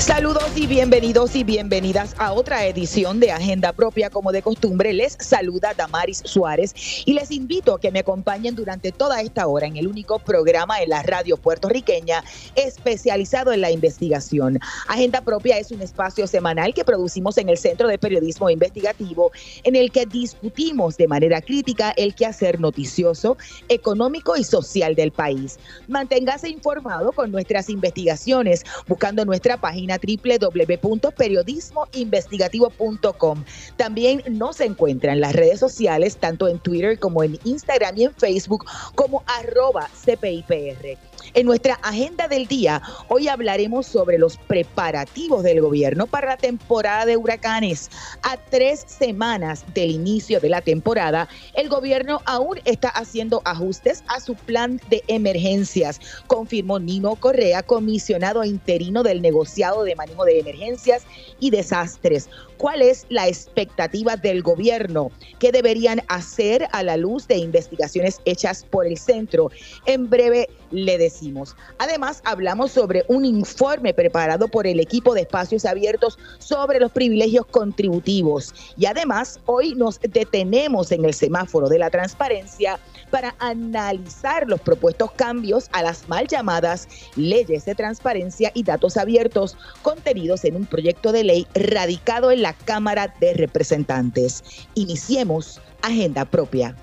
Saludos y bienvenidos y bienvenidas a otra edición de Agenda Propia. Como de costumbre, les saluda Damaris Suárez y les invito a que me acompañen durante toda esta hora en el único programa en la radio puertorriqueña especializado en la investigación. Agenda Propia es un espacio semanal que producimos en el Centro de Periodismo Investigativo en el que discutimos de manera crítica el quehacer noticioso, económico y social del país. Manténgase informado con nuestras investigaciones buscando nuestra página www.periodismoinvestigativo.com. También nos encuentra en las redes sociales, tanto en Twitter como en Instagram y en Facebook, como arroba CPIPR. En nuestra agenda del día, hoy hablaremos sobre los preparativos del gobierno para la temporada de huracanes. A tres semanas del inicio de la temporada, el gobierno aún está haciendo ajustes a su plan de emergencias, confirmó Nino Correa, comisionado interino del negociado de manejo de emergencias y desastres cuál es la expectativa del gobierno, qué deberían hacer a la luz de investigaciones hechas por el centro. En breve le decimos. Además, hablamos sobre un informe preparado por el equipo de espacios abiertos sobre los privilegios contributivos. Y además, hoy nos detenemos en el semáforo de la transparencia para analizar los propuestos cambios a las mal llamadas leyes de transparencia y datos abiertos contenidos en un proyecto de ley radicado en la Cámara de Representantes. Iniciemos Agenda Propia.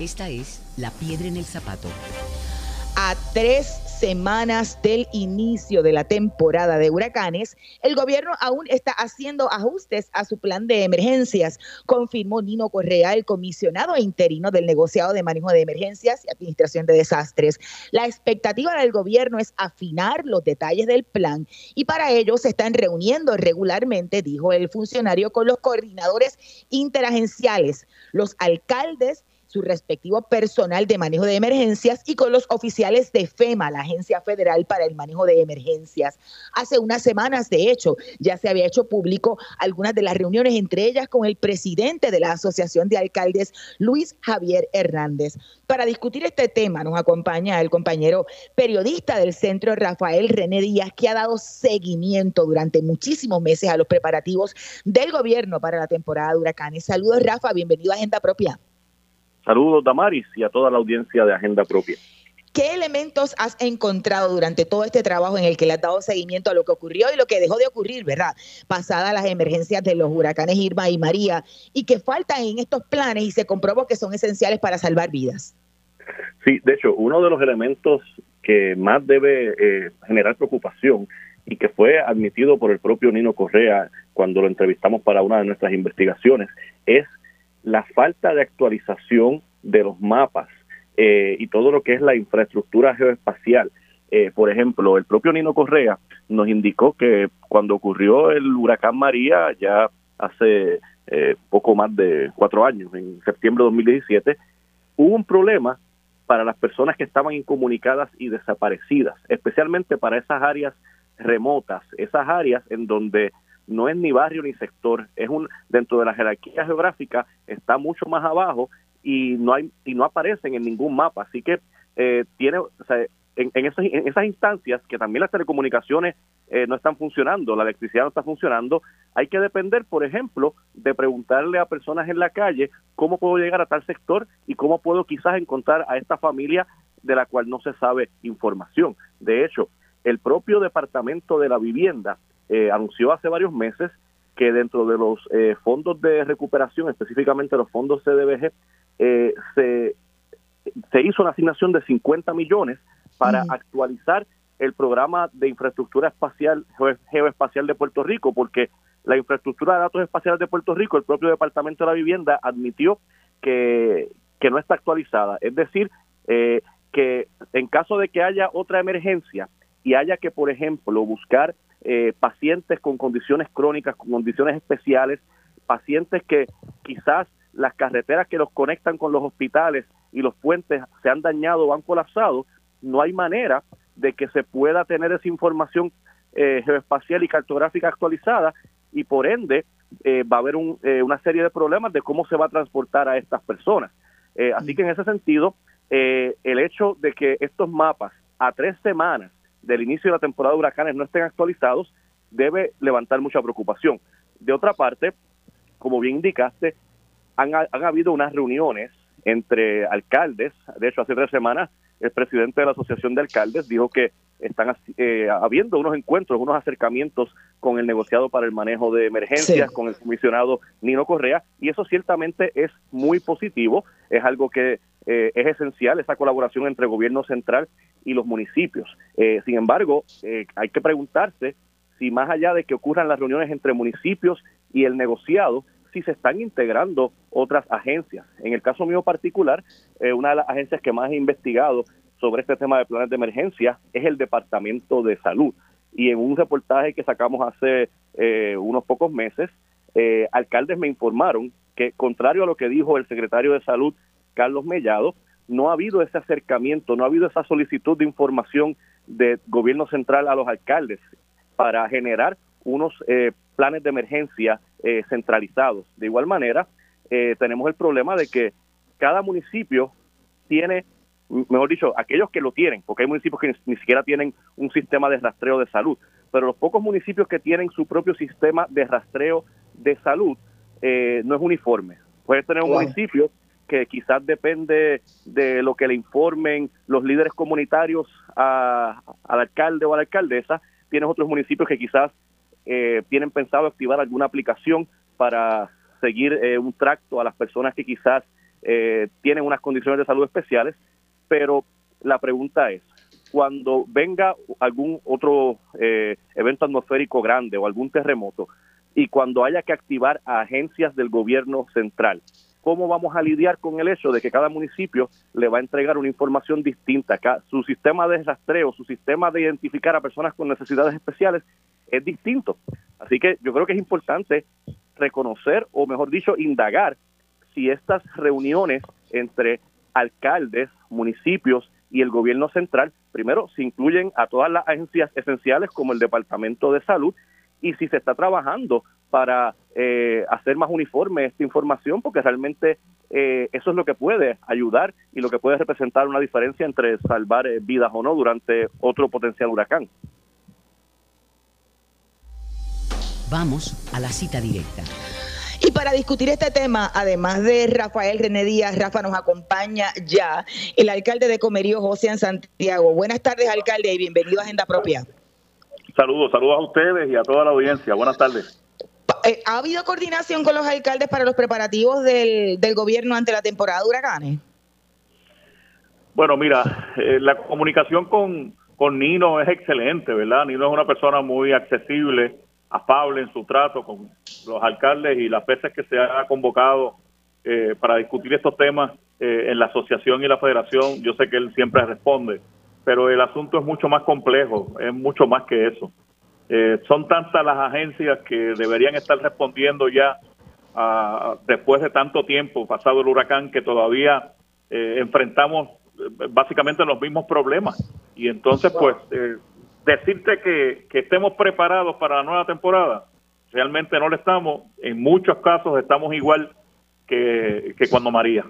Esta es La Piedra en el Zapato. A tres semanas del inicio de la temporada de huracanes, el gobierno aún está haciendo ajustes a su plan de emergencias, confirmó Nino Correa, el comisionado interino del negociado de manejo de emergencias y administración de desastres. La expectativa del gobierno es afinar los detalles del plan y para ello se están reuniendo regularmente, dijo el funcionario, con los coordinadores interagenciales, los alcaldes su respectivo personal de manejo de emergencias y con los oficiales de FEMA, la Agencia Federal para el Manejo de Emergencias. Hace unas semanas, de hecho, ya se había hecho público algunas de las reuniones, entre ellas con el presidente de la Asociación de Alcaldes, Luis Javier Hernández. Para discutir este tema nos acompaña el compañero periodista del centro, Rafael René Díaz, que ha dado seguimiento durante muchísimos meses a los preparativos del gobierno para la temporada de huracanes. Saludos, Rafa, bienvenido a Agenda Propia. Saludos, Damaris, y a toda la audiencia de Agenda Propia. ¿Qué elementos has encontrado durante todo este trabajo en el que le has dado seguimiento a lo que ocurrió y lo que dejó de ocurrir, verdad? Pasadas las emergencias de los huracanes Irma y María, y que faltan en estos planes y se comprobó que son esenciales para salvar vidas. Sí, de hecho, uno de los elementos que más debe eh, generar preocupación y que fue admitido por el propio Nino Correa cuando lo entrevistamos para una de nuestras investigaciones es la falta de actualización de los mapas eh, y todo lo que es la infraestructura geoespacial. Eh, por ejemplo, el propio Nino Correa nos indicó que cuando ocurrió el huracán María, ya hace eh, poco más de cuatro años, en septiembre de 2017, hubo un problema para las personas que estaban incomunicadas y desaparecidas, especialmente para esas áreas remotas, esas áreas en donde no es ni barrio ni sector, es un dentro de la jerarquía geográfica está mucho más abajo y no hay y no aparecen en ningún mapa, así que eh, tiene en, en, esas, en, esas, instancias que también las telecomunicaciones eh, no están funcionando, la electricidad no está funcionando, hay que depender, por ejemplo, de preguntarle a personas en la calle cómo puedo llegar a tal sector y cómo puedo quizás encontrar a esta familia de la cual no se sabe información. De hecho, el propio Departamento de la Vivienda eh, anunció hace varios meses que dentro de los eh, fondos de recuperación, específicamente los fondos CDBG, eh, se, se hizo una asignación de 50 millones para actualizar el programa de infraestructura espacial geoespacial de Puerto Rico, porque la infraestructura de datos espaciales de Puerto Rico, el propio Departamento de la Vivienda admitió que, que no está actualizada. Es decir, que en caso de que haya otra emergencia y haya que, por ejemplo, buscar eh, pacientes con condiciones crónicas, con condiciones especiales, pacientes que quizás las carreteras que los conectan con los hospitales y los puentes se han dañado o han colapsado, no hay manera de que se pueda tener esa información eh, geoespacial y cartográfica actualizada y por ende eh, va a haber eh, una serie de problemas de cómo se va a transportar a estas personas. así que en ese sentido, el hecho de que estos mapas a tres semanas del inicio de la temporada de huracanes no estén actualizados debe levantar mucha preocupación. De otra parte, como bien indicaste, han, han habido unas reuniones entre alcaldes, de hecho hace tres semanas el presidente de la Asociación de Alcaldes dijo que están eh, habiendo unos encuentros, unos acercamientos con el negociado para el manejo de emergencias, con el comisionado Nino Correa, y eso ciertamente es muy positivo, es algo que eh, es esencial, esa colaboración entre el gobierno central y los municipios. Eh, sin embargo, hay que preguntarse si más allá de que ocurran las reuniones entre municipios y el negociado, si se están integrando otras agencias. En el caso mío particular, eh, una de las agencias que más he investigado sobre este tema de planes de emergencia es el Departamento de Salud. Y en un reportaje que sacamos hace eh, unos pocos meses, eh, alcaldes me informaron que, contrario a lo que dijo el secretario de Salud, Carlos Mellado, no ha habido ese acercamiento, no ha habido esa solicitud de información del gobierno central a los alcaldes para generar unos planes de emergencia eh, centralizados. De igual manera, eh, tenemos el problema de que cada municipio tiene, mejor dicho, aquellos que lo tienen, porque hay municipios que ni, siquiera tienen un sistema de rastreo de salud, pero los pocos municipios que tienen su propio sistema de rastreo de salud eh, no es uniforme. Puede tener un municipio que quizás depende de lo que le informen los líderes comunitarios al alcalde o a la alcaldesa, tienes otros municipios que quizás eh, tienen pensado activar alguna aplicación para seguir eh, un tracto a las personas que quizás eh, tienen unas condiciones de salud especiales, pero la pregunta es, cuando venga algún otro evento atmosférico grande o algún terremoto y cuando haya que activar a agencias del gobierno central, ¿cómo vamos a lidiar con el hecho de que cada municipio le va a entregar una información distinta? Su sistema de rastreo, su sistema de identificar a personas con necesidades especiales es distinto. Así que yo creo que es importante reconocer, o mejor dicho, indagar si estas reuniones entre alcaldes, municipios y el gobierno central, primero, se incluyen a todas las agencias esenciales como el Departamento de Salud y si se está trabajando para eh, hacer más uniforme esta información, porque realmente eh, eso es lo que puede ayudar y lo que puede representar una diferencia entre salvar eh, vidas o no durante otro potencial huracán. Vamos a la cita directa. Y para discutir este tema, además de Rafael René Díaz, Rafa nos acompaña ya el alcalde de Comerío, José en Santiago. Buenas tardes, alcalde, y bienvenido a Agenda Propia. Saludos, saludos a ustedes y a toda la audiencia. Buenas tardes. Eh, ¿Ha habido coordinación con los alcaldes para los preparativos del, gobierno ante la temporada de huracanes? Bueno, mira, eh, la comunicación con, con Nino es excelente, ¿verdad? Nino es una persona muy accesible afable en su trato con los alcaldes y las veces que se ha convocado eh, para discutir estos temas eh, en la asociación y la federación, yo sé que él siempre responde, pero el asunto es mucho más complejo, es mucho más que eso. Eh, son tantas las agencias que deberían estar respondiendo ya después de tanto tiempo pasado el huracán que todavía enfrentamos básicamente los mismos problemas y entonces pues decirte que, estemos preparados para la nueva temporada, realmente no lo estamos. En muchos casos estamos igual que, cuando María.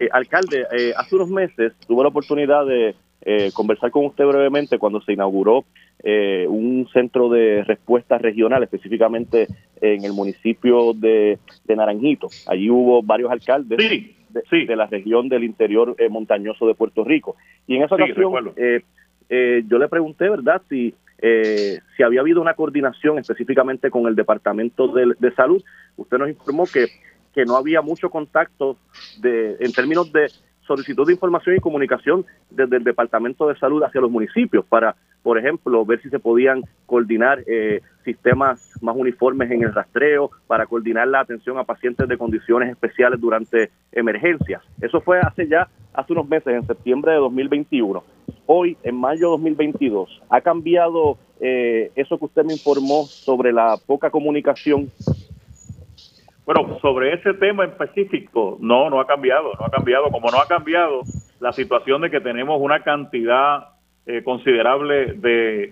Eh, alcalde, eh, hace unos meses tuve la oportunidad de eh, conversar con usted brevemente cuando se inauguró un centro de respuesta regional, específicamente en el municipio de, Naranjito. Allí hubo varios alcaldes. De, la región del interior montañoso de Puerto Rico. Y en esa ocasión eh, yo le pregunté, ¿verdad?, si, eh, si había habido una coordinación específicamente con el Departamento de, Salud. Usted nos informó que, que no había mucho contacto de, en términos de solicitud de información y comunicación desde el Departamento de Salud hacia los municipios para, por ejemplo, ver si se podían coordinar eh, sistemas más uniformes en el rastreo, para coordinar la atención a pacientes de condiciones especiales durante emergencias. Eso fue hace ya, hace unos meses, en septiembre de 2021 hoy, en mayo de 2022, ¿ha cambiado eh, eso que usted me informó sobre la poca comunicación? Bueno, sobre ese tema en específico, no, no ha cambiado, no ha cambiado, como no ha cambiado la situación de que tenemos una cantidad eh, considerable de,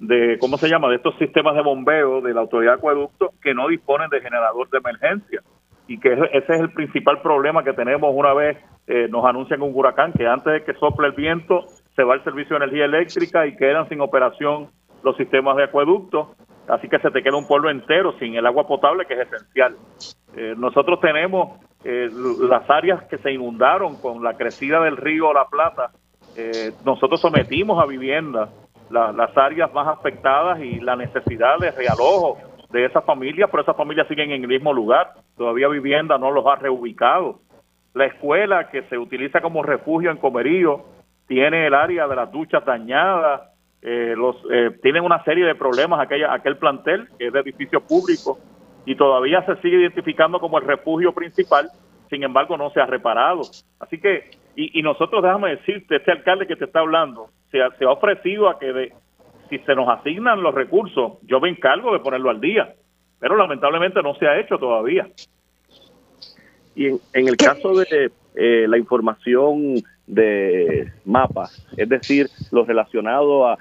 de, ¿cómo se llama?, de estos sistemas de bombeo de la autoridad de acueducto que no disponen de generador de emergencia. Y que ese es el principal problema que tenemos una vez eh, nos anuncian un huracán, que antes de que sople el viento se va el servicio de energía eléctrica y quedan sin operación los sistemas de acueducto. Así que se te queda un pueblo entero sin el agua potable, que es esencial. Eh, nosotros tenemos eh, las áreas que se inundaron con la crecida del río La Plata. nosotros sometimos a vivienda las áreas más afectadas y la necesidad de realojo de esas familias, pero esas familias siguen en el mismo lugar. Todavía vivienda no los ha reubicado. La escuela que se utiliza como refugio en Comerío tiene el área de las duchas dañadas, eh, los, eh, tienen una serie de problemas aquella, aquel plantel que es de edificio público y todavía se sigue identificando como el refugio principal, sin embargo no se ha reparado. Así que, y, nosotros déjame decirte, este alcalde que te está hablando, se ha, se ha ofrecido a que de, si se nos asignan los recursos, yo me encargo de ponerlo al día, pero lamentablemente no se ha hecho todavía. Y en, el caso de eh, la información de mapas, es decir, lo relacionado a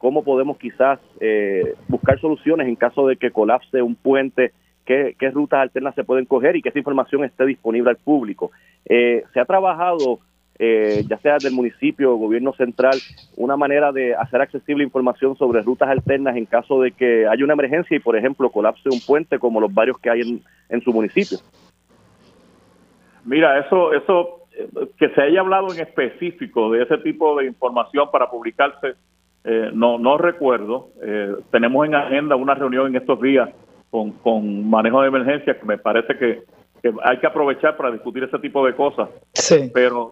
cómo podemos quizás eh, buscar soluciones en caso de que colapse un puente, qué, rutas alternas se pueden coger y que esa información esté disponible al público. Eh, se ha trabajado, ya sea del municipio o gobierno central, una manera de hacer accesible información sobre rutas alternas en caso de que haya una emergencia y, por ejemplo, colapse un puente como los varios que hay en, en su municipio. Mira, eso, eso, que se haya hablado en específico de ese tipo de información para publicarse, eh, no, no recuerdo. Eh, tenemos en agenda una reunión en estos días con, con manejo de emergencia que me parece que, hay que aprovechar para discutir ese tipo de cosas. Sí. Pero,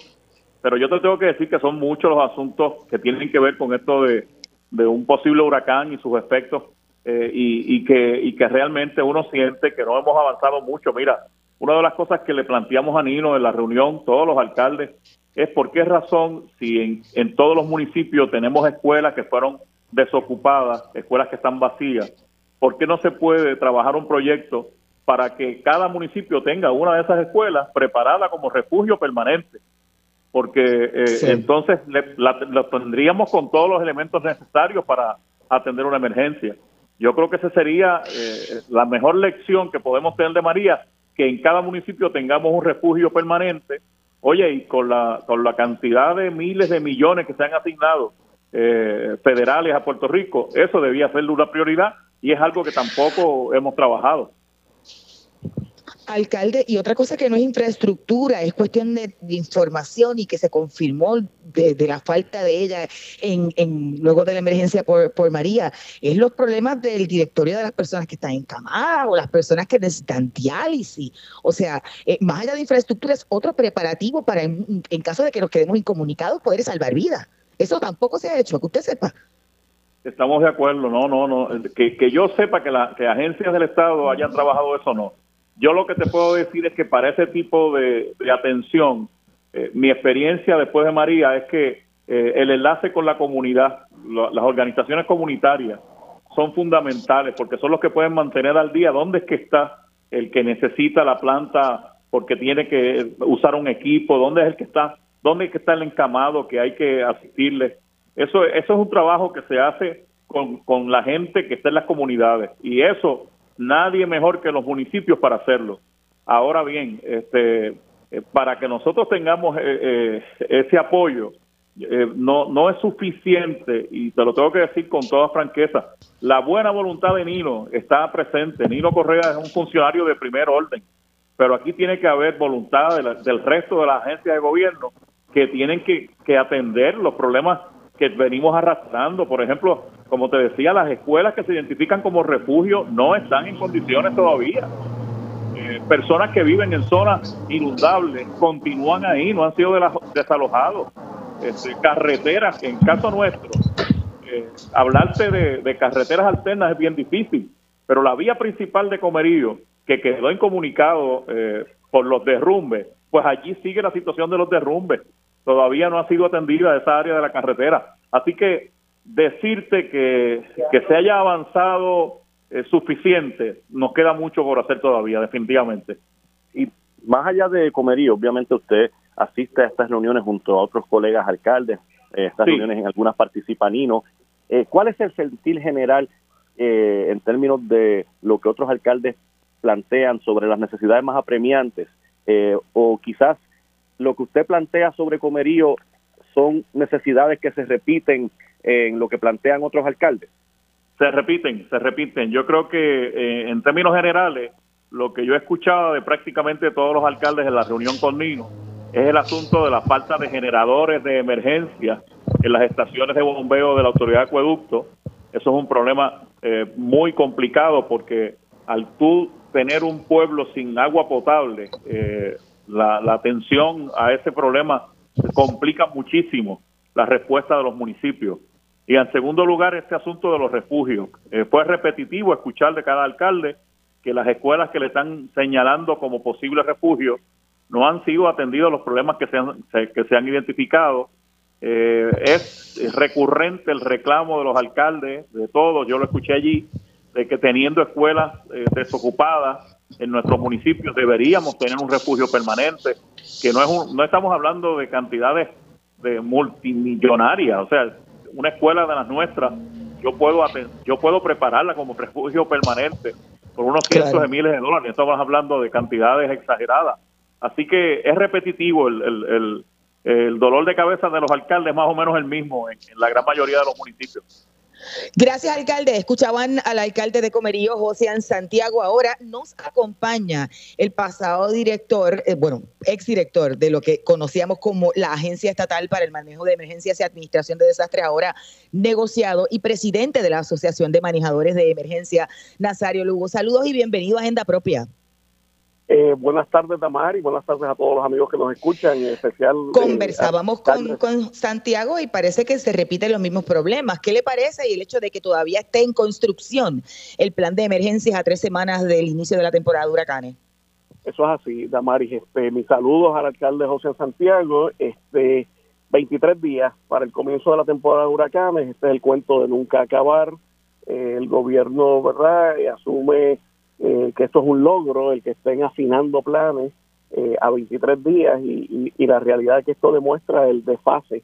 pero yo te tengo que decir que son muchos los asuntos que tienen que ver con esto de, de un posible huracán y sus efectos eh, y, y, que, y que realmente uno siente que no hemos avanzado mucho. Mira, una de las cosas que le planteamos a Nino en la reunión, todos los alcaldes, es por qué razón, si en, todos los municipios tenemos escuelas que fueron desocupadas, escuelas que están vacías, ¿por qué no se puede trabajar un proyecto para que cada municipio tenga una de esas escuelas preparada como refugio permanente? Porque eh, entonces lo tendríamos con todos los elementos necesarios para atender una emergencia. Yo creo que esa sería eh, la mejor lección que podemos tener de María que en cada municipio tengamos un refugio permanente. Oye, y con la, con la cantidad de miles de millones que se han asignado eh, federales a Puerto Rico, eso debía ser una prioridad y es algo que tampoco hemos trabajado alcalde, y otra cosa que no es infraestructura, es cuestión de, información y que se confirmó de, la falta de ella en, luego de la emergencia por, María, es los problemas del directorio de las personas que están encamadas o las personas que necesitan diálisis. O sea, eh, más allá de infraestructura es otro preparativo para, en, caso de que nos quedemos incomunicados, poder salvar vidas. Eso tampoco se ha hecho, que usted sepa. Estamos de acuerdo, no, no, no. Que, que yo sepa que, la, que agencias del Estado hayan trabajado eso, no yo lo que te puedo decir es que para ese tipo de, atención, eh, mi experiencia después de María es que eh, el enlace con la comunidad, las organizaciones comunitarias son fundamentales porque son los que pueden mantener al día dónde es que está el que necesita la planta porque tiene que usar un equipo, dónde es el que está, dónde es que está el encamado que hay que asistirle. Eso, eso es un trabajo que se hace con, con la gente que está en las comunidades y eso nadie mejor que los municipios para hacerlo. Ahora bien, este, eh, para que nosotros tengamos eh, eh, ese apoyo, no, no es suficiente, y te lo tengo que decir con toda franqueza, la buena voluntad de Nino está presente. Nino Correa es un funcionario de primer orden, pero aquí tiene que haber voluntad del resto de las agencias de gobierno que tienen que atender los problemas que venimos arrastrando. Por ejemplo, como te decía, las escuelas que se identifican como refugio no están en condiciones todavía. Eh, personas que viven en zonas inundables continúan ahí, no han sido desalojados. Este, carreteras, en caso nuestro, eh, hablarte de, carreteras alternas es bien difícil, pero la vía principal de Comerío, que quedó incomunicado eh, por los derrumbes, pues allí sigue la situación de los derrumbes. Todavía no ha sido atendida esa área de la carretera. Así que decirte que, se haya avanzado eh, suficiente, nos queda mucho por hacer todavía, definitivamente. Y más allá de Comerío, obviamente usted asiste a estas reuniones junto a otros colegas alcaldes estas reuniones en algunas participan Eh, ¿Cuál es el sentir general eh, en términos de lo que otros alcaldes plantean sobre las necesidades más apremiantes? Eh, o quizás lo que usted plantea sobre Comerío son necesidades que se repiten en lo que plantean otros alcaldes. Se repiten, se repiten. Yo creo que eh, en términos generales, lo que yo he escuchado de prácticamente todos los alcaldes en la reunión con Nino es el asunto de la falta de generadores de emergencia en las estaciones de bombeo de la autoridad de acueducto. Eso es un problema eh, muy complicado porque al tú tener un pueblo sin agua potable, eh, la, atención a ese problema complica muchísimo la respuesta de los municipios. Y en segundo lugar, este asunto de los refugios. Eh, fue repetitivo escuchar de cada alcalde que las escuelas que le están señalando como posible refugio no han sido atendidos los problemas que se han, que se han identificado. Eh, es recurrente el reclamo de los alcaldes, de todos, yo lo escuché allí, de que teniendo escuelas eh, desocupadas en nuestros municipios deberíamos tener un refugio permanente, que no es no estamos hablando de cantidades de multimillonarias, o sea, una escuela de las nuestras, yo puedo yo puedo prepararla como refugio permanente por unos cientos de miles de dólares, estamos hablando de cantidades exageradas. Así que es repetitivo el, el, el, dolor de cabeza de los alcaldes, más o menos el mismo en la gran mayoría de los municipios. Gracias, alcalde. Escuchaban al alcalde de Comerío, José Santiago. Ahora nos acompaña el pasado director, eh, bueno, exdirector de lo que conocíamos como la Agencia Estatal para el Manejo de Emergencias y Administración de Desastres, ahora negociado, y presidente de la Asociación de Manejadores de Emergencia, Nazario Lugo. Saludos y bienvenido a Agenda Propia. Eh, buenas tardes, Damar, y buenas tardes a todos los amigos que nos escuchan, en especial. Eh, Conversábamos con, con, Santiago y parece que se repiten los mismos problemas. ¿Qué le parece y el hecho de que todavía esté en construcción el plan de emergencias a tres semanas del inicio de la temporada de huracanes? Eso es así, Damaris. Este, mis saludos al alcalde José Santiago. Este, 23 días para el comienzo de la temporada de huracanes. Este es el cuento de nunca acabar. Eh, el gobierno, ¿verdad?, asume eh, que esto es un logro, el que estén afinando planes eh, a 23 días y, la realidad que esto demuestra el desfase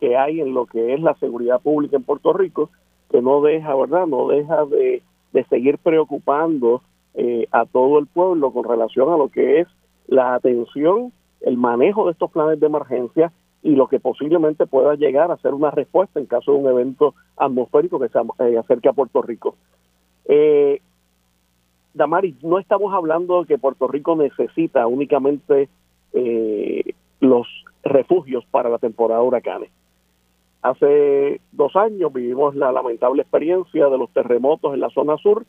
que hay en lo que es la seguridad pública en Puerto Rico, que no deja, ¿verdad? No deja de, seguir preocupando eh, a todo el pueblo con relación a lo que es la atención, el manejo de estos planes de emergencia y lo que posiblemente pueda llegar a ser una respuesta en caso de un evento atmosférico que se acerque a Puerto Rico. Eh, Damaris, no estamos hablando de que Puerto Rico necesita únicamente eh, los refugios para la temporada de huracanes. Hace dos años vivimos la lamentable experiencia de los terremotos en la zona sur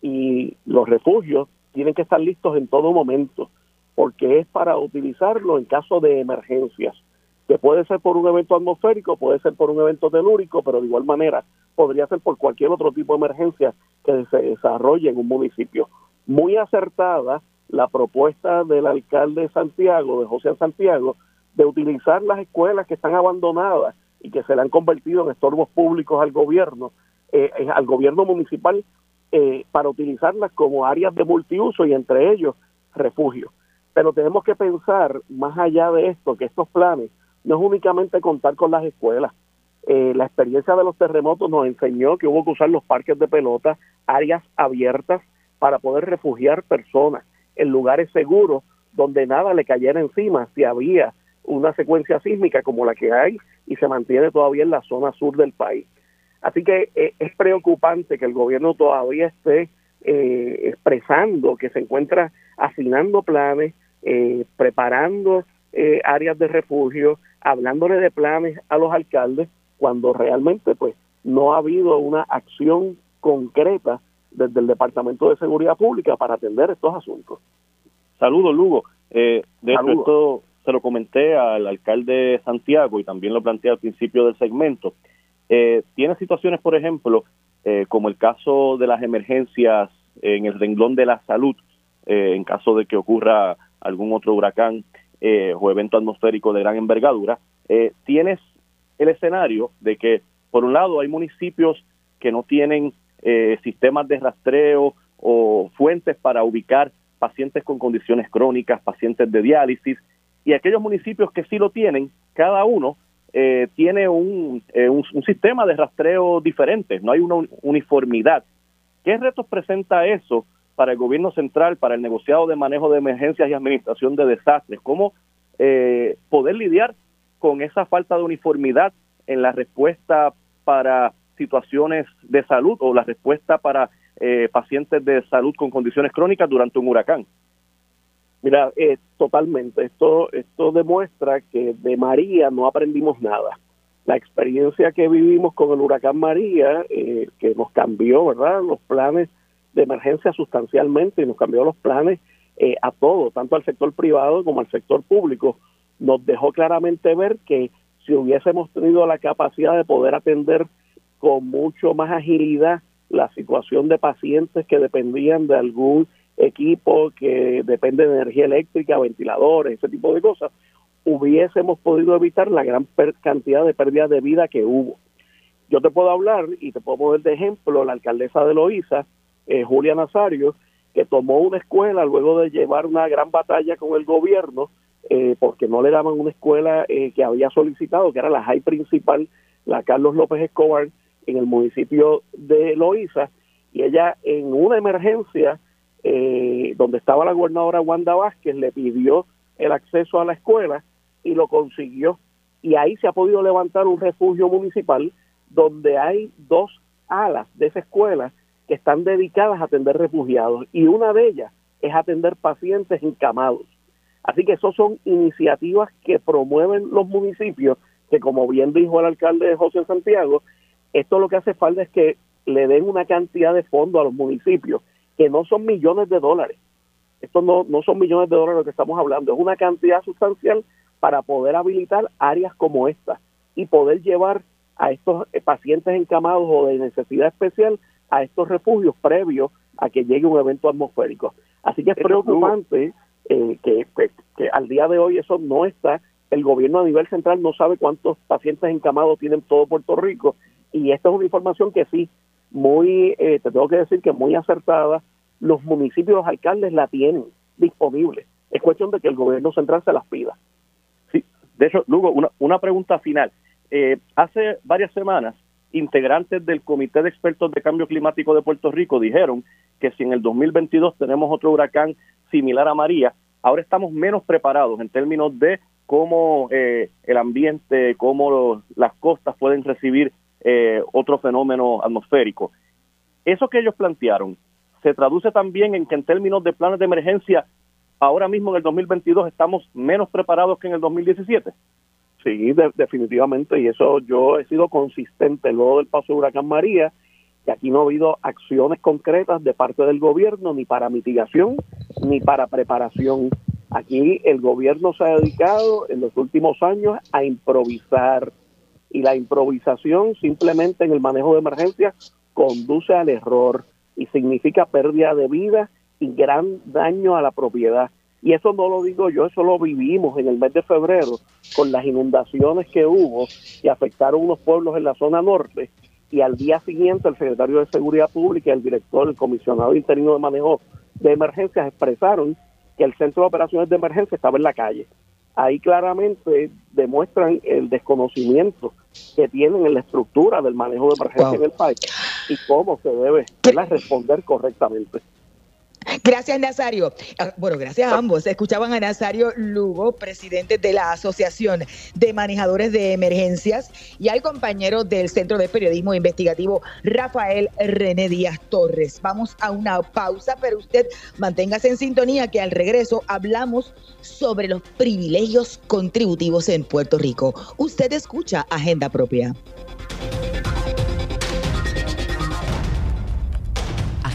y los refugios tienen que estar listos en todo momento porque es para utilizarlo en caso de emergencias, que puede ser por un evento atmosférico, puede ser por un evento telúrico, pero de igual manera podría ser por cualquier otro tipo de emergencia que se desarrolle en un municipio. Muy acertada la propuesta del alcalde de Santiago, de José Santiago, de utilizar las escuelas que están abandonadas y que se le han convertido en estorbos públicos al gobierno, eh, eh, al gobierno municipal, eh, para utilizarlas como áreas de multiuso y entre ellos refugio. Pero tenemos que pensar más allá de esto, que estos planes no es únicamente contar con las escuelas, eh, la experiencia de los terremotos nos enseñó que hubo que usar los parques de pelota, áreas abiertas para poder refugiar personas en lugares seguros donde nada le cayera encima si había una secuencia sísmica como la que hay y se mantiene todavía en la zona sur del país. Así que eh, es preocupante que el gobierno todavía esté eh, expresando que se encuentra afinando planes, preparando áreas de refugio, hablándole de planes a los alcaldes cuando realmente pues no ha habido una acción concreta desde el Departamento de Seguridad Pública para atender estos asuntos. Saludos, Lugo. Eh, de hecho, esto se lo comenté al alcalde Santiago y también lo planteé al principio del segmento. Eh, tiene situaciones, por ejemplo, eh, como el caso de las emergencias en el renglón de la salud, eh, en caso de que ocurra algún otro huracán o evento atmosférico de gran envergadura, tienes el escenario de que, por un lado, hay municipios que no tienen eh, sistemas de rastreo o fuentes para ubicar pacientes con condiciones crónicas, pacientes de diálisis, y aquellos municipios que sí lo tienen, cada uno eh, tiene un, un, sistema de rastreo diferente, no hay una uniformidad. ¿Qué retos presenta eso para el gobierno central, para el negociado de manejo de emergencias y administración de desastres? ¿Cómo poder lidiar con esa falta de uniformidad en la respuesta para situaciones de salud o la respuesta para eh, pacientes de salud con condiciones crónicas durante un huracán. Mira, eh, totalmente. Esto, esto demuestra que de María no aprendimos nada. La experiencia que vivimos con el huracán María, eh, que nos cambió, ¿verdad? Los planes de emergencia sustancialmente y nos cambió los planes a todo, tanto al sector privado como al sector público, nos dejó claramente ver que si hubiésemos tenido la capacidad de poder atender con mucho más agilidad la situación de pacientes que dependían de algún equipo que depende de energía eléctrica, ventiladores, ese tipo de cosas, hubiésemos podido evitar la gran cantidad de pérdidas de vida que hubo. Yo te puedo hablar y te puedo poner de ejemplo la alcaldesa de Loíza, eh, Julia Nazario, que tomó una escuela luego de llevar una gran batalla con el gobierno eh, porque no le daban una escuela eh, que había solicitado, que era la high principal, la Carlos López Escobar, en el municipio de Loíza, y ella en una emergencia eh, donde estaba la gobernadora Wanda Vázquez le pidió el acceso a la escuela y lo consiguió. Y ahí se ha podido levantar un refugio municipal donde hay dos alas de esa escuela que están dedicadas a atender refugiados y una de ellas es atender pacientes encamados. Así que eso son iniciativas que promueven los municipios, que como bien dijo el alcalde José Santiago, esto lo que hace falta es que le den una cantidad de fondos a los municipios, que no son millones de dólares. Esto no, no son millones de dólares lo que estamos hablando, es una cantidad sustancial para poder habilitar áreas como esta y poder llevar a estos pacientes encamados o de necesidad especial a estos refugios previos a que llegue un evento atmosférico. Así que es preocupante eh, que, que, al día de hoy eso no está. El gobierno a nivel central no sabe cuántos pacientes encamados tienen todo Puerto Rico y esta es una información que sí, muy, eh, te tengo que decir que muy acertada, los municipios, los alcaldes la tienen disponible. Es cuestión de que el gobierno central se las pida. Sí, de hecho, Lugo, una, una pregunta final. Eh, hace varias semanas, integrantes del Comité de Expertos de Cambio Climático de Puerto Rico dijeron que si en el 2022 tenemos otro huracán similar a María, ahora estamos menos preparados en términos de cómo eh, el ambiente, cómo las costas pueden recibir eh, otro fenómeno atmosférico. Eso que ellos plantearon se traduce también en que en términos de planes de emergencia, ahora mismo en el 2022 estamos menos preparados que en el 2017. Sí, definitivamente, y eso yo he sido consistente luego del paso de Huracán María que aquí no ha habido acciones concretas de parte del gobierno ni para mitigación ni para preparación. Aquí el gobierno se ha dedicado en los últimos años a improvisar y la improvisación simplemente en el manejo de emergencias conduce al error y significa pérdida de vida y gran daño a la propiedad. Y eso no lo digo yo, eso lo vivimos en el mes de febrero con las inundaciones que hubo que afectaron unos pueblos en la zona norte y al día siguiente el secretario de Seguridad Pública el director, el comisionado interino de manejo de emergencias expresaron que el centro de operaciones de emergencia estaba en la calle. Ahí claramente demuestran el desconocimiento que tienen en la estructura del manejo de emergencia en el país y cómo se debe responder correctamente. Gracias, Nazario. Ah, bueno, gracias a ambos. Escuchaban a Nazario Lugo, presidente de la Asociación de Manejadores de Emergencias, y al compañero del Centro de Periodismo Investigativo, Rafael René Díaz Torres. Vamos a una pausa, pero usted manténgase en sintonía que al regreso hablamos sobre los privilegios contributivos en Puerto Rico. Usted escucha Agenda Propia.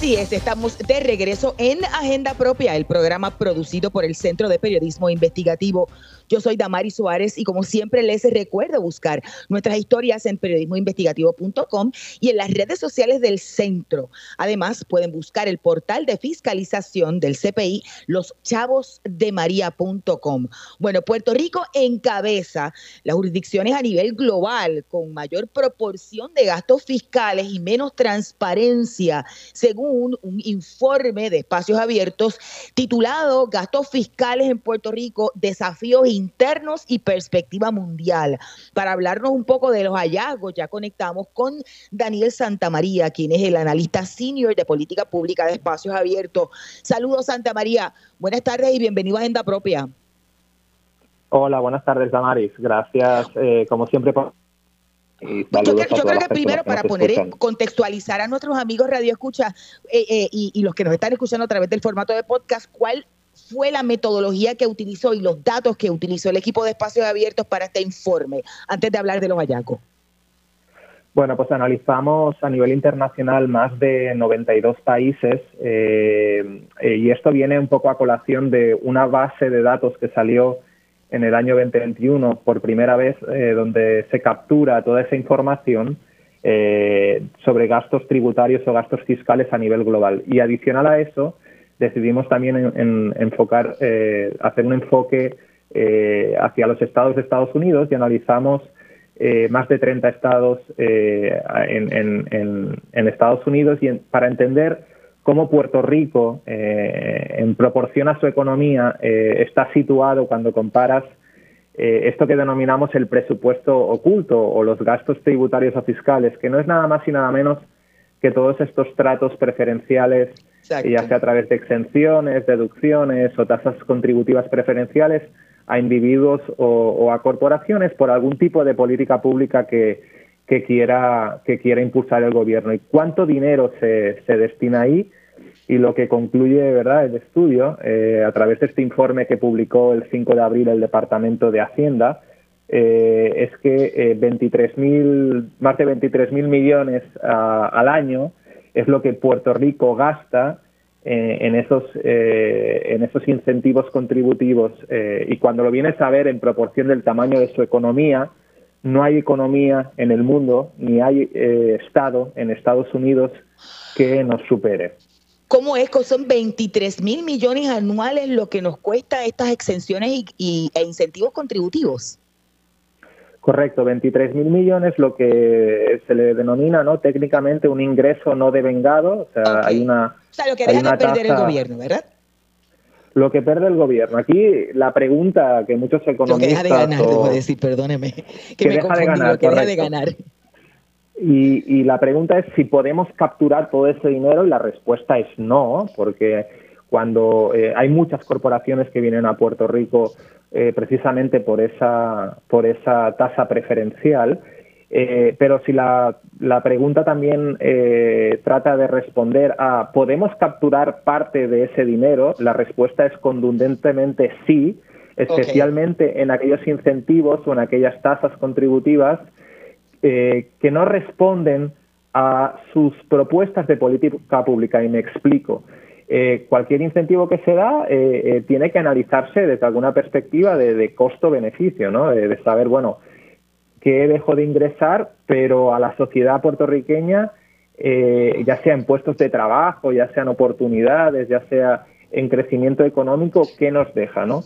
Así es, estamos de regreso en Agenda Propia, el programa producido por el Centro de Periodismo Investigativo yo soy Damari Suárez y como siempre les recuerdo buscar nuestras historias en periodismoinvestigativo.com y en las redes sociales del centro. Además, pueden buscar el portal de fiscalización del CPI, loschavosdemaria.com. Bueno, Puerto Rico encabeza las jurisdicciones a nivel global con mayor proporción de gastos fiscales y menos transparencia, según común un informe de espacios abiertos titulado Gastos fiscales en Puerto Rico, desafíos internos y perspectiva mundial. Para hablarnos un poco de los hallazgos, ya conectamos con Daniel Santamaría, quien es el analista senior de política pública de espacios abiertos. Saludos, Santa María. Buenas tardes y bienvenido a Agenda Propia. Hola, buenas tardes, Damaris. Gracias, eh, como siempre, por pues yo, creo que primero para poner en, contextualizar a nuestros amigos Radio Escucha eh, eh, y, los que nos están escuchando a través del formato de podcast, ¿cuál fue la metodología que utilizó y los datos que utilizó el equipo de espacios abiertos para este informe, antes de hablar de los hallazgos? Bueno, pues analizamos a nivel internacional más de 92 países eh, y esto viene un poco a colación de una base de datos que salió en el año 2021 por primera vez, eh, donde se captura toda esa información eh, sobre gastos tributarios o gastos fiscales a nivel global. Y adicional a eso, decidimos también en, enfocar, eh, hacer un enfoque hacia los estados de Estados Unidos y analizamos más de 30 estados en, en, Estados Unidos y para entender cómo Puerto Rico, eh, en proporción a su economía, eh, está situado cuando comparas eh, esto que denominamos el presupuesto oculto o los gastos tributarios o fiscales, que no es nada más y nada menos que todos estos tratos preferenciales, ya sea a través de exenciones, deducciones o tasas contributivas preferenciales a individuos o, a corporaciones por algún tipo de política pública que, que quiera, que quiera impulsar el gobierno. ¿Y cuánto dinero se, se destina ahí? Y lo que concluye ¿verdad? el estudio, eh, a través de este informe que publicó el 5 de abril el Departamento de Hacienda, eh, es que eh, 23.000, más de 23.000 millones al año es lo que Puerto Rico gasta eh, en, esos, en esos incentivos contributivos. y cuando lo vienes a ver en proporción del tamaño de su economía, no hay economía en el mundo, ni hay Estado en Estados Unidos que nos supere. ¿Cómo es que son 23 mil millones anuales lo que nos cuesta estas exenciones y, e incentivos contributivos? Correcto, 23 mil millones, lo que se le denomina no técnicamente un ingreso no devengado. O sea, hay una. O sea, lo que deja de perder el gobierno, ¿verdad? Lo que pierde el gobierno. Aquí la pregunta que muchos economistas. Lo que deja de ganar, debo decir, perdóneme. Que, me deja de ganar. Lo que deja de ganar. Y, la pregunta es si podemos capturar todo ese dinero y la respuesta es no, porque cuando eh, hay muchas corporaciones que vienen a Puerto Rico eh, precisamente por esa, por esa tasa preferencial, eh, pero si la, la pregunta también trata de responder a ¿podemos capturar parte de ese dinero? La respuesta es contundentemente sí, especialmente en aquellos incentivos o en aquellas tasas contributivas eh, que no responden a sus propuestas de política pública. Y me explico. Eh, cualquier incentivo que se da eh, tiene que analizarse desde alguna perspectiva de, costo-beneficio, ¿no? De, saber, bueno, qué dejo de ingresar, pero a la sociedad puertorriqueña, ya sea en puestos de trabajo, ya sean oportunidades, ya sea en crecimiento económico, qué nos deja, ¿no?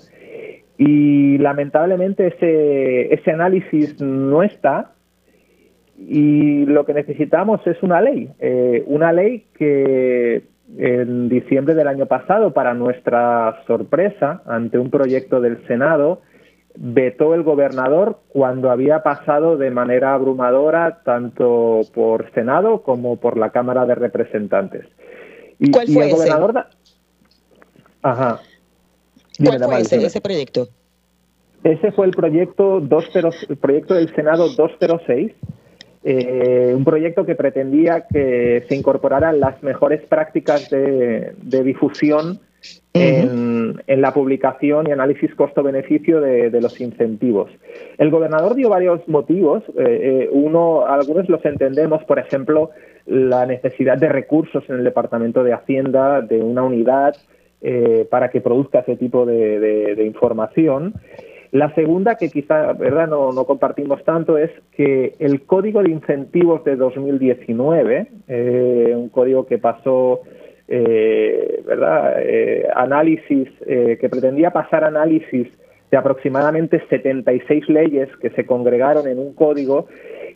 Y lamentablemente ese, ese análisis no está y lo que necesitamos es una ley, eh, una ley que en diciembre del año pasado, para nuestra sorpresa, ante un proyecto del Senado, vetó el gobernador cuando había pasado de manera abrumadora tanto por Senado como por la Cámara de Representantes. Y, ¿Cuál fue el gobernador Ajá. ¿Cuál fue ese, proyecto? Ese fue el proyecto, 20, el proyecto del Senado 206 eh, un proyecto que pretendía que se incorporaran las mejores prácticas de, difusión en, la publicación y análisis costo-beneficio de, los incentivos. El gobernador dio varios motivos. Eh, eh, uno, algunos los entendemos, por ejemplo, la necesidad de recursos en el Departamento de Hacienda, de una unidad para que produzca ese tipo de información. La segunda, que quizá ¿verdad? No, compartimos tanto, es que el código de incentivos de 2019, eh, un código que pasó eh, ¿verdad? Eh, análisis, que pretendía pasar análisis de aproximadamente 76 leyes que se congregaron en un código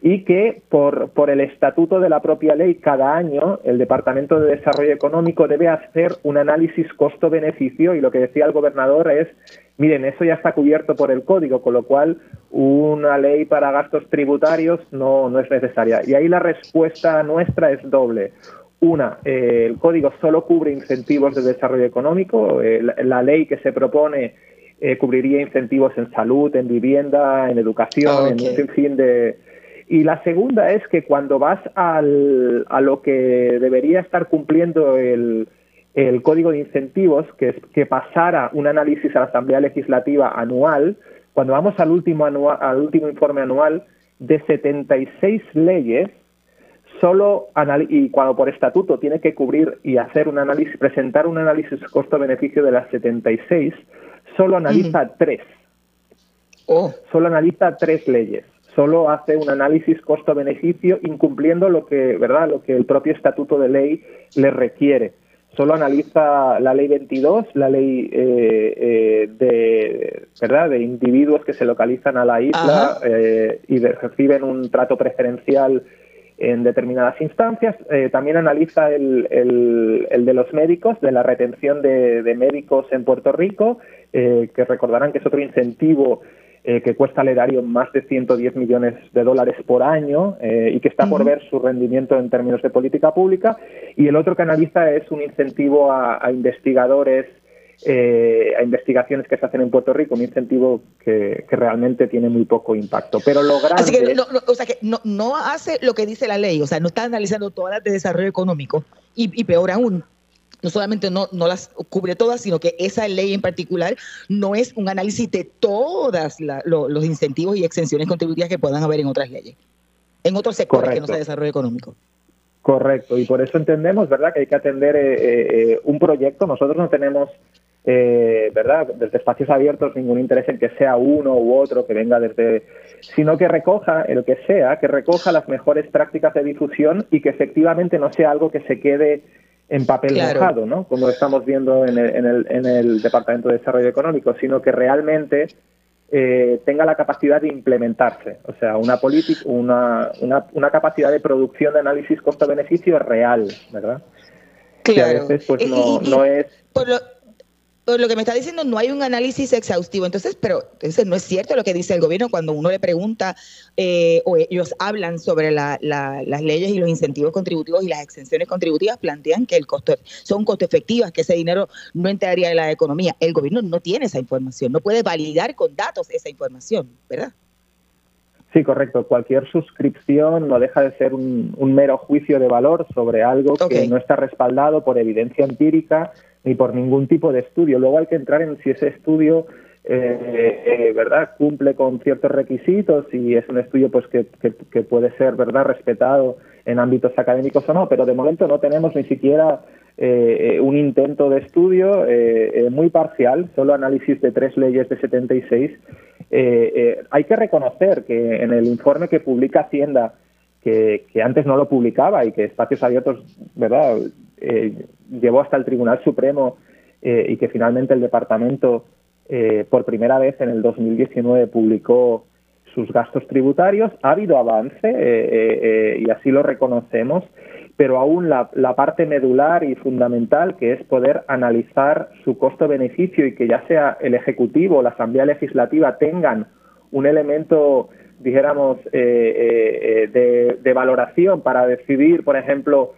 y que por, por el estatuto de la propia ley cada año el Departamento de Desarrollo Económico debe hacer un análisis costo-beneficio y lo que decía el gobernador es, miren, eso ya está cubierto por el código, con lo cual una ley para gastos tributarios no, no es necesaria. Y ahí la respuesta nuestra es doble. Una, eh, el código solo cubre incentivos de desarrollo económico. Eh, la, ley que se propone eh, cubriría incentivos en salud, en vivienda, en educación, en un fin de, y la segunda es que cuando vas al, a lo que debería estar cumpliendo el, el código de incentivos, que es que pasara un análisis a la Asamblea Legislativa anual, cuando vamos al último, anual, al último informe anual, de 76 leyes, solo y cuando por estatuto tiene que cubrir y hacer un análisis, presentar un análisis costo-beneficio de las 76, solo analiza tres. Oh. Solo analiza tres leyes solo hace un análisis costo-beneficio incumpliendo lo que, ¿verdad? lo que el propio estatuto de ley le requiere. Solo analiza la ley 22, la ley eh, eh, de, ¿verdad? de individuos que se localizan a la isla eh, y reciben un trato preferencial en determinadas instancias. también analiza el, el, de los médicos, de la retención de, de médicos en Puerto Rico, que recordarán que es otro incentivo eh, que cuesta al erario más de 110 millones de dólares por año eh, y que está por ver su rendimiento en términos de política pública. Y el otro que analiza es un incentivo a, investigadores, eh, a investigaciones que se hacen en Puerto Rico, un incentivo que, realmente tiene muy poco impacto. Pero lo grande... Así que, no, o sea, que no, hace lo que dice la ley, o sea, no está analizando todas las de desarrollo económico y peor aún, no solamente no, no las cubre todas, sino que esa ley en particular no es un análisis de todos los incentivos y exenciones contributivas que puedan haber en otras leyes, en otros sectores que no sea desarrollo económico. Correcto, y por eso entendemos, ¿verdad?, que hay que atender eh, eh, un proyecto. Nosotros no tenemos, eh, ¿verdad?, desde espacios abiertos ningún interés en que sea uno u otro que venga desde, sino que recoja el que sea, que recoja las mejores prácticas de difusión y que efectivamente no sea algo que se quede en papel mojado, ¿no? Como estamos viendo en el, en, el, en el, Departamento de Desarrollo Económico, sino que realmente eh, tenga la capacidad de implementarse, o sea, una, una, una, una capacidad de producción de análisis costo-beneficio real, ¿verdad? Claro. Que a veces pues no, no es lo que me está diciendo no hay un análisis exhaustivo. Entonces, pero entonces no es cierto lo que dice el gobierno cuando uno le pregunta eh, o ellos hablan sobre las leyes y los incentivos contributivos y las exenciones contributivas, plantean que el costo son costo efectivas, que ese dinero no entraría en la economía. El gobierno no tiene esa información, no puede validar con datos esa información, ¿verdad? Sí, correcto. Cualquier suscripción no deja de ser un, mero juicio de valor sobre algo que no está respaldado por evidencia empírica ni por ningún tipo de estudio. Luego hay que entrar en si ese estudio eh, eh, verdad cumple con ciertos requisitos y es un estudio pues que, que, puede ser verdad respetado en ámbitos académicos o no pero de momento no tenemos ni siquiera eh, un intento de estudio muy parcial solo análisis de tres leyes de 76 hay que reconocer que en el informe que publica Hacienda que, que antes no lo publicaba y que Espacios Abiertos verdad eh, llevó hasta el Tribunal Supremo eh, y que finalmente el departamento eh, por primera vez en el 2019 publicó sus gastos tributarios. Ha habido avance y así lo reconocemos, pero aún la, parte medular y fundamental, que es poder analizar su costo-beneficio y que ya sea el Ejecutivo o la Asamblea Legislativa tengan un elemento, dijéramos, de, valoración para decidir, por ejemplo,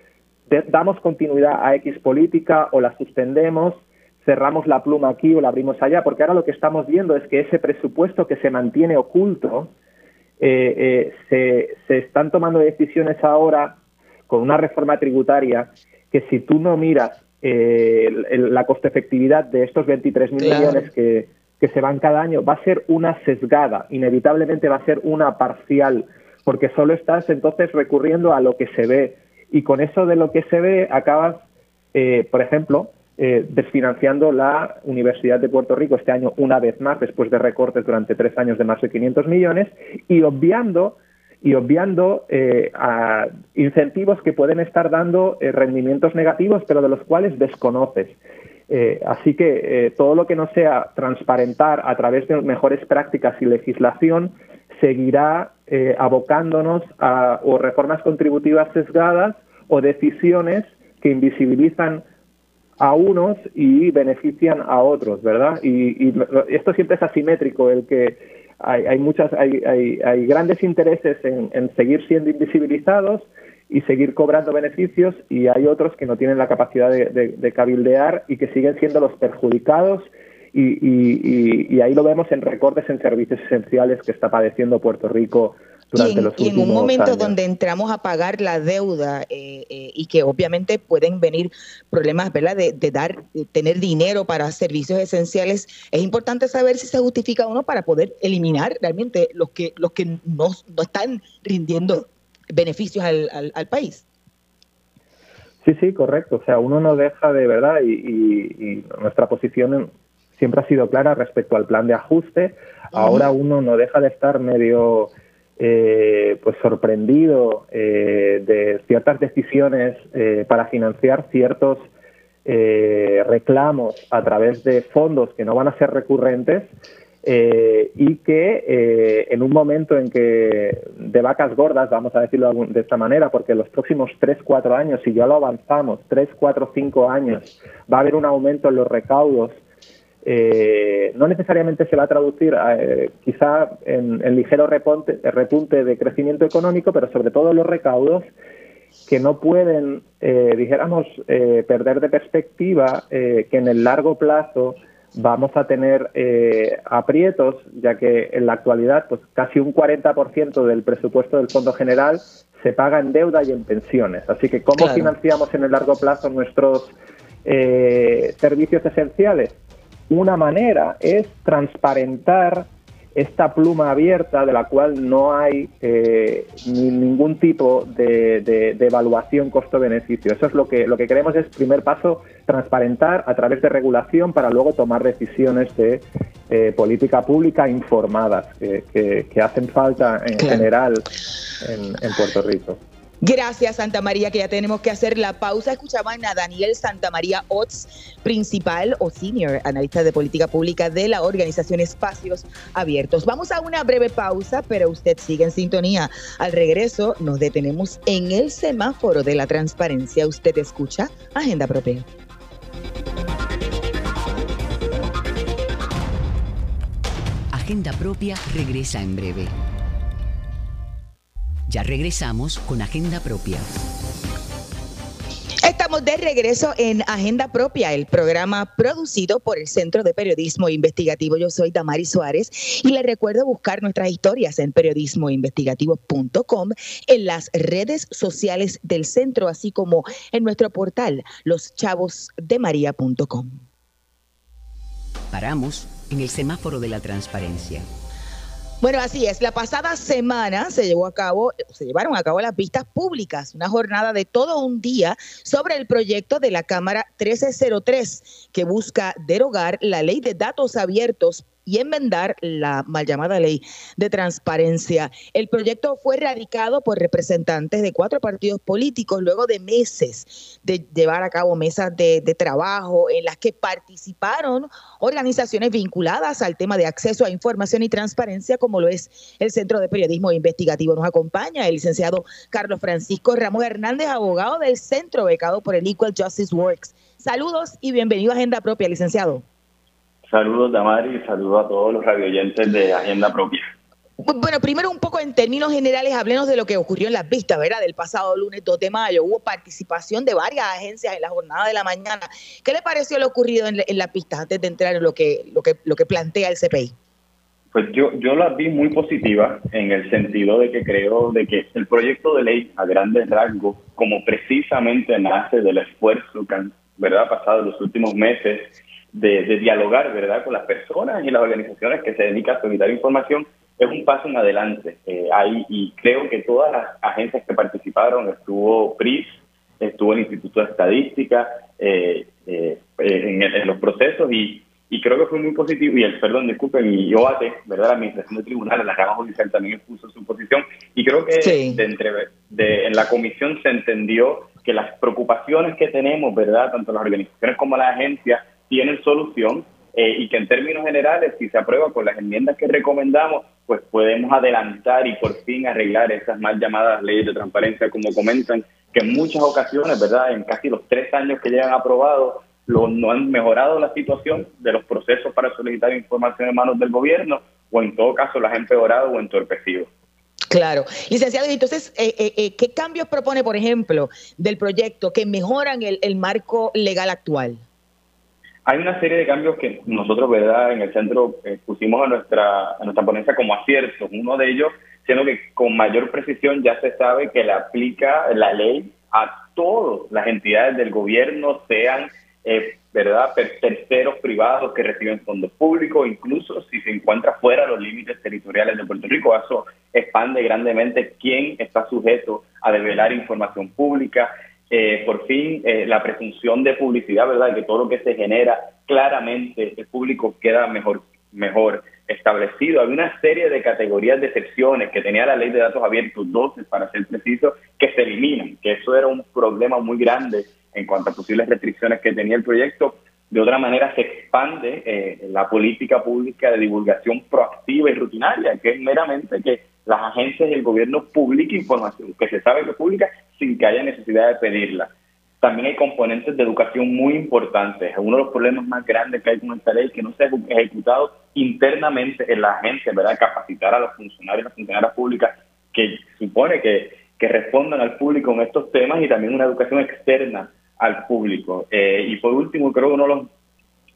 damos continuidad a X política o la suspendemos, cerramos la pluma aquí o la abrimos allá, porque ahora lo que estamos viendo es que ese presupuesto que se mantiene oculto, eh, eh, se, están tomando decisiones ahora con una reforma tributaria que si tú no miras eh, la coste efectividad de estos 23 mil millones que, que se van cada año, va a ser una sesgada, inevitablemente va a ser una parcial, porque solo estás entonces recurriendo a lo que se ve y con eso de lo que se ve acabas, eh, por ejemplo, eh, desfinanciando la Universidad de Puerto Rico este año una vez más, después de recortes durante tres años de más de 500 millones, y obviando y obviando eh, incentivos que pueden estar dando rendimientos negativos, pero de los cuales desconoces. Eh, así que eh, todo lo que no sea transparentar a través de mejores prácticas y legislación seguirá eh, abocándonos a o reformas contributivas sesgadas o decisiones que invisibilizan a unos y benefician a otros, ¿verdad? Y, esto siempre es asimétrico, el que hay, muchas, hay, hay, grandes intereses en, seguir siendo invisibilizados y seguir cobrando beneficios y hay otros que no tienen la capacidad de, cabildear y que siguen siendo los perjudicados y, y, ahí lo vemos en recortes en servicios esenciales que está padeciendo Puerto Rico y en, un momento donde entramos a pagar la deuda eh, eh, y que obviamente pueden venir problemas ¿verdad? De, dar tener dinero para servicios esenciales es importante saber si se justifica o no para poder eliminar realmente los que los que no, no están rindiendo beneficios al, al, país. Sí sí correcto. O sea uno no deja de verdad y, y nuestra posición siempre ha sido clara respecto al plan de ajuste. Ahora uno no deja de estar medio eh, pues sorprendido eh, de ciertas decisiones eh, para financiar ciertos reclamos a través de fondos que no van a ser recurrentes y que en un momento en que de vacas gordas, vamos a decirlo de esta manera, porque los próximos 3, 4 años, si ya lo avanzamos, 3, 4, 5 años, va a haber un aumento en los recaudos eh, no necesariamente se va a traducir eh, quizá en, ligero repunte, repunte, de crecimiento económico, pero sobre todo los recaudos que no pueden, eh, dijéramos, perder de perspectiva que en el largo plazo vamos a tener aprietos, ya que en la actualidad pues casi un 40% del presupuesto del Fondo General se paga en deuda y en pensiones. Así que, ¿cómo financiamos en el largo plazo nuestros servicios esenciales? Una manera es transparentar esta pluma abierta de la cual no hay eh, ningún tipo de, evaluación costo-beneficio. Eso es lo que, lo que queremos es, primer paso, transparentar a través de regulación para luego tomar decisiones de eh, política pública informadas que, hacen falta en general en Puerto Rico. Gracias, Santa María, que ya tenemos que hacer la pausa. Escuchaban a Daniel Santa María Ots, principal o senior analista de política pública de la organización Espacios Abiertos. Vamos a una breve pausa, pero usted sigue en sintonía. Al regreso nos detenemos en el semáforo de la transparencia. Usted escucha Agenda Propia. Agenda Propia regresa en breve. Ya regresamos con Agenda Propia. Estamos de regreso en Agenda Propia, el programa producido por el Centro de Periodismo Investigativo. Yo soy Damari Suárez y le recuerdo buscar nuestras historias en periodismoinvestigativo.com, en las redes sociales del centro, así como en nuestro portal loschavosdemaria.com. Paramos en el semáforo de la transparencia bueno, así es. La pasada semana se llevó a cabo, se llevaron a cabo las vistas públicas, una jornada de todo un día sobre el proyecto de la Cámara 1303 que busca derogar la ley de datos abiertos y enmendar la mal llamada ley de transparencia. El proyecto fue radicado por representantes de cuatro partidos políticos luego de meses de llevar a cabo mesas de, trabajo en las que participaron organizaciones vinculadas al tema de acceso a información y transparencia, como lo es el Centro de Periodismo Investigativo. Nos acompaña el licenciado Carlos Francisco Ramos Hernández, abogado del centro becado por el Equal Justice Works. Saludos y bienvenido a Agenda Propia, licenciado. Saludos, Damari, y saludos a todos los radioyentes de Agenda Propia. Bueno, primero un poco en términos generales, hablemos de lo que ocurrió en las vistas, ¿verdad? Del pasado lunes 2 de mayo. Hubo participación de varias agencias en la jornada de la mañana. ¿Qué le pareció lo ocurrido en, las vistas antes de entrar en lo que, lo que, lo que plantea el CPI? Pues yo, yo las vi muy positivas en el sentido de que creo de que el proyecto de ley a grandes rasgos, como precisamente nace del esfuerzo que han ¿verdad? pasado en los últimos meses de, dialogar, ¿verdad?, con las personas y las organizaciones que se dedican a solicitar información, es un paso en adelante. Eh, ahí, y creo que todas las agencias que participaron, estuvo PRIS, estuvo el Instituto de Estadística, eh, eh, en, los procesos y, y, creo que fue muy positivo. Y el, perdón, disculpen, y OATE, ¿verdad? La Administración de Tribunales, la rama judicial también expuso su posición. Y creo que de entre, de, en la comisión se entendió que las preocupaciones que tenemos, ¿verdad? Tanto las organizaciones como las agencias, tienen solución eh, y que en términos generales, si se aprueba con las enmiendas que recomendamos, pues podemos adelantar y por fin arreglar esas mal llamadas leyes de transparencia, como comentan, que en muchas ocasiones, ¿verdad? En casi los tres años que llevan aprobados, lo, no han mejorado la situación de los procesos para solicitar información en manos del gobierno o en todo caso las han empeorado o entorpecido. Claro. Licenciado, entonces, eh, eh, eh, ¿qué cambios propone, por ejemplo, del proyecto que mejoran el, el marco legal actual? Hay una serie de cambios que nosotros, ¿verdad?, en el centro eh, pusimos a nuestra, a nuestra ponencia como aciertos. Uno de ellos, siendo que con mayor precisión ya se sabe que le aplica la ley a todas las entidades del gobierno, sean, eh, ¿verdad?, terceros privados que reciben fondos públicos, incluso si se encuentra fuera de los límites territoriales de Puerto Rico. Eso expande grandemente quién está sujeto a develar información pública. Eh, por fin eh, la presunción de publicidad, ¿verdad? Que todo lo que se genera claramente el público queda mejor, mejor establecido. Había una serie de categorías de excepciones que tenía la ley de datos abiertos, 12 para ser preciso, que se eliminan, que eso era un problema muy grande en cuanto a posibles restricciones que tenía el proyecto. De otra manera, se expande eh, la política pública de divulgación proactiva y rutinaria, que es meramente que las agencias y el gobierno publiquen información que se sabe que publica sin que haya necesidad de pedirla. También hay componentes de educación muy importantes. Uno de los problemas más grandes que hay con esta ley es que no se ha ejecutado internamente en la agencia, ¿verdad? Capacitar a los funcionarios y las funcionarias públicas que supone que respondan al público en estos temas y también una educación externa al público. Eh, y por último, creo que uno de los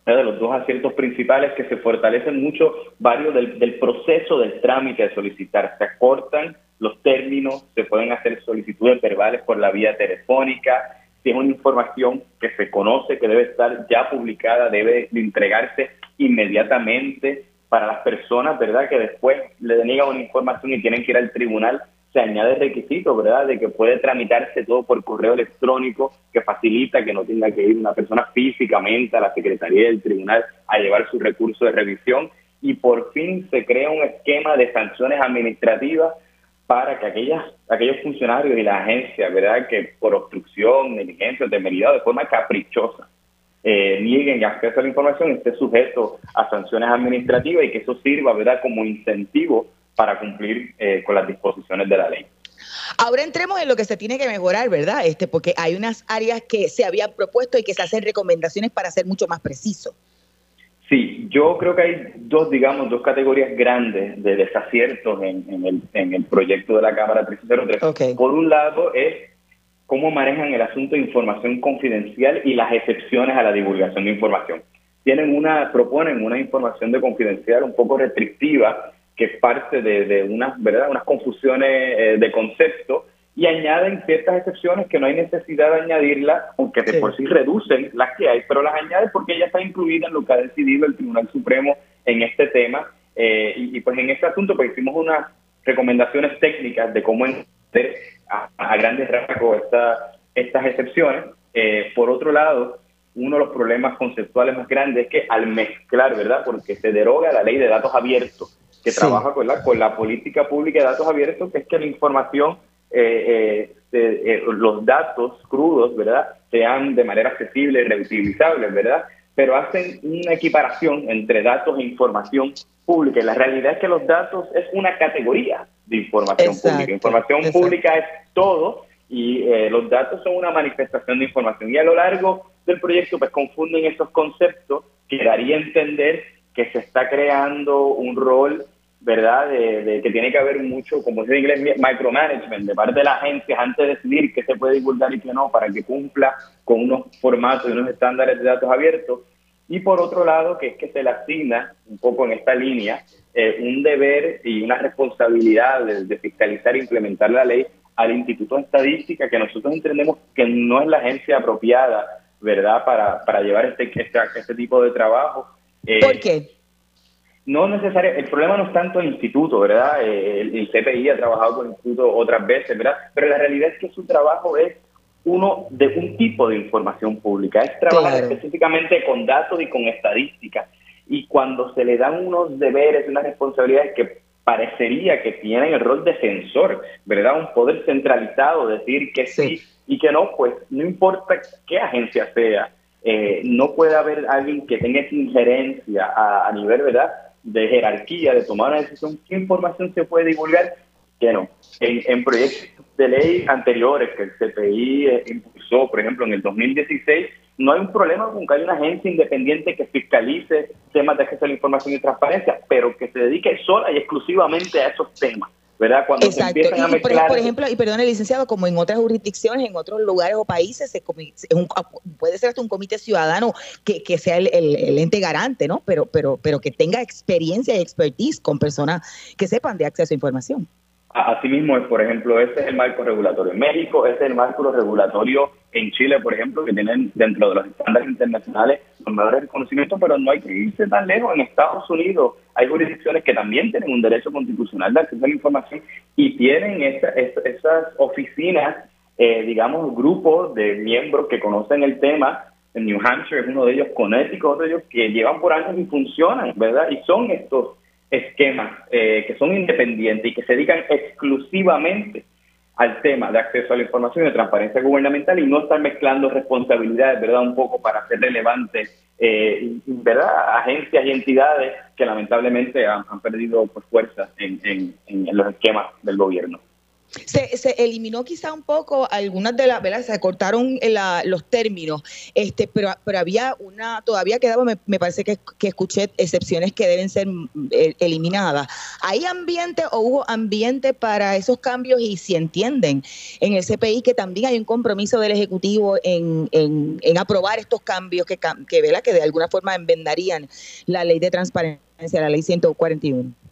de los dos aciertos principales que se fortalecen mucho varios del, del, proceso del trámite de solicitar. Se acortan los términos, se pueden hacer solicitudes verbales por la vía telefónica. Si es una información que se conoce, que debe estar ya publicada, debe de entregarse inmediatamente para las personas, ¿verdad? Que después le deniegan una información y tienen que ir al tribunal se añade el requisito, ¿verdad?, de que puede tramitarse todo por correo electrónico, que facilita que no tenga que ir una persona físicamente a la Secretaría del Tribunal a llevar su recurso de revisión. Y por fin se crea un esquema de sanciones administrativas para que aquellas, aquellos funcionarios y las agencias, ¿verdad?, que por obstrucción, negligencia, temeridad, de forma caprichosa, eh, nieguen acceso a la información, esté sujeto a sanciones administrativas y que eso sirva, ¿verdad?, como incentivo para cumplir eh, con las disposiciones de la ley. Ahora entremos en lo que se tiene que mejorar, ¿verdad? Este, porque hay unas áreas que se habían propuesto y que se hacen recomendaciones para ser mucho más preciso. Sí, yo creo que hay dos, digamos, dos categorías grandes de desaciertos en, el, en el, proyecto de la Cámara 303. Okay. Por un lado es cómo manejan el asunto de información confidencial y las excepciones a la divulgación de información. Tienen una, proponen una información de confidencial un poco restrictiva que es parte de, unas, ¿verdad? unas confusiones eh, de concepto y añaden ciertas excepciones que no hay necesidad de añadirlas, aunque de por sí reducen las que hay, pero las añaden porque ya está incluida en lo que ha decidido el Tribunal Supremo en este tema. Eh, y, pues en este asunto pues hicimos unas recomendaciones técnicas de cómo entender a, grandes rasgos estas excepciones. Eh, por otro lado, uno de los problemas conceptuales más grandes es que al mezclar, ¿verdad? Porque se deroga la ley de datos abiertos que trabaja con la, con la política pública de datos abiertos, que es que la información, eh, eh, eh, los datos crudos, ¿verdad?, sean de manera accesible y reutilizables, ¿verdad? Pero hacen una equiparación entre datos e información pública. Y la realidad es que los datos es una categoría de información pública. Información pública es todo y los datos son una manifestación de información. Y a lo largo del proyecto, pues confunden esos conceptos que daría a entender que se está creando un rol ¿verdad? De, que tiene que haber mucho, como dice inglés, micromanagement de parte de las agencias antes de decidir qué se puede divulgar y qué no, para que cumpla con unos formatos y unos estándares de datos abiertos. Y por otro lado, que es que se le asigna, un poco en esta línea, eh, un deber y una responsabilidad de, fiscalizar e implementar la ley al Instituto de Estadística, que nosotros entendemos que no es la agencia apropiada, ¿verdad?, para, para llevar este, este, este tipo de trabajo. Eh, ¿Por qué? No necesariamente, el problema no es tanto el instituto, ¿verdad? Eh, el, CPI ha trabajado con el instituto otras veces, ¿verdad? Pero la realidad es que su trabajo es uno de un tipo de información pública, es trabajar específicamente con datos y con estadísticas. Y cuando se le dan unos deberes, unas responsabilidades que parecería que tienen el rol de censor, ¿verdad? Un poder centralizado, decir que sí, y que no, pues no importa qué agencia sea, eh, no puede haber alguien que tenga esa injerencia a, nivel, ¿verdad?, de jerarquía, de tomar una decisión, qué información se puede divulgar, que no. En, en proyectos de ley anteriores que el CPI eh, impulsó, por ejemplo, en el 2016, no hay un problema con que haya una agencia independiente que fiscalice temas de acceso a la información y transparencia, pero que se dedique sola y exclusivamente a esos temas. ¿Verdad? Cuando Exacto. Se a mezclar... por, ejemplo, y perdón, licenciado, como en otras jurisdicciones, en otros lugares o países, se puede ser hasta un comité ciudadano que, que sea el, el, ente garante, ¿no? Pero, pero, pero que tenga experiencia y expertise con personas que sepan de acceso a información. Asimismo, por ejemplo, ese es el marco regulatorio en México, ese es el marco regulatorio en Chile, por ejemplo, que tienen dentro de los estándares internacionales los mejores reconocimientos, pero no hay que irse tan lejos. En Estados Unidos hay jurisdicciones que también tienen un derecho constitucional de acceso a la información y tienen esas oficinas, eh, digamos, grupos de miembros que conocen el tema. En New Hampshire es uno de ellos, Connecticut, otro de ellos, que llevan por años y funcionan, ¿verdad? Y son estos esquemas eh, que son independientes y que se dedican exclusivamente al tema de acceso a la información y de transparencia gubernamental y no estar mezclando responsabilidades, ¿verdad? Un poco para hacer relevantes, eh, ¿verdad? Agencias y entidades que lamentablemente han, perdido pues, fuerza en, en los esquemas del gobierno. Se, se, eliminó quizá un poco algunas de las, ¿verdad? Se cortaron los términos, este, pero, pero había una, todavía quedaba, me, parece que, escuché excepciones que deben ser mm, eh, eliminadas. ¿Hay ambiente o hubo ambiente para esos cambios y si entienden en el CPI que también hay un compromiso del Ejecutivo en, en, aprobar estos cambios que, que, que de alguna forma envendarían la ley de transparencia, la ley 141?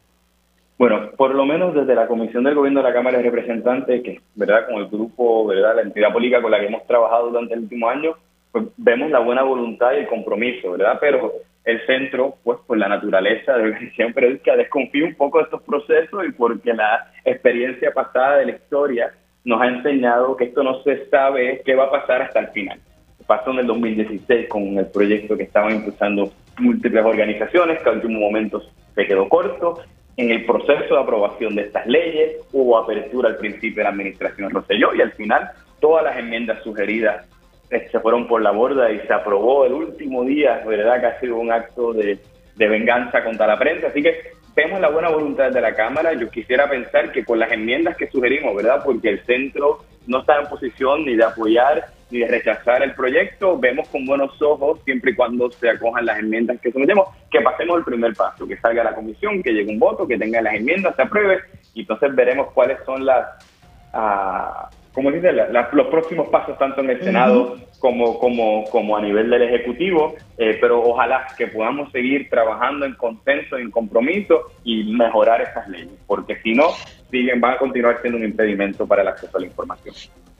Bueno, por lo menos desde la Comisión del Gobierno de la Cámara de Representantes, que verdad con el grupo, verdad la entidad política con la que hemos trabajado durante el último año, pues vemos la buena voluntad y el compromiso, ¿verdad? Pero el centro, pues por la naturaleza de la organización periodística, desconfía un poco de estos procesos y porque la experiencia pasada de la historia nos ha enseñado que esto no se sabe qué va a pasar hasta el final. Pasó en el 2016 con el proyecto que estaban impulsando múltiples organizaciones, que al último momento se quedó corto, en el proceso de aprobación de estas leyes hubo apertura al principio de la administración Rosselló y al final todas las enmiendas sugeridas eh, se fueron por la borda y se aprobó el último día, ¿verdad? Que ha sido un acto de, venganza contra la prensa. Así que vemos la buena voluntad de la Cámara. Yo quisiera pensar que con las enmiendas que sugerimos, ¿verdad? Porque el centro no está en posición ni de apoyar ni de rechazar el proyecto, vemos con buenos ojos, siempre y cuando se acojan las enmiendas que sometemos, que pasemos el primer paso, que salga la comisión, que llegue un voto, que tenga las enmiendas, se apruebe, y entonces veremos cuáles son las, uh, como dice, los próximos pasos tanto en el Senado como, como, como a nivel del Ejecutivo, eh, pero ojalá que podamos seguir trabajando en consenso, en compromiso y mejorar esas leyes, porque si no, siguen, van a continuar siendo un impedimento para el acceso a la información.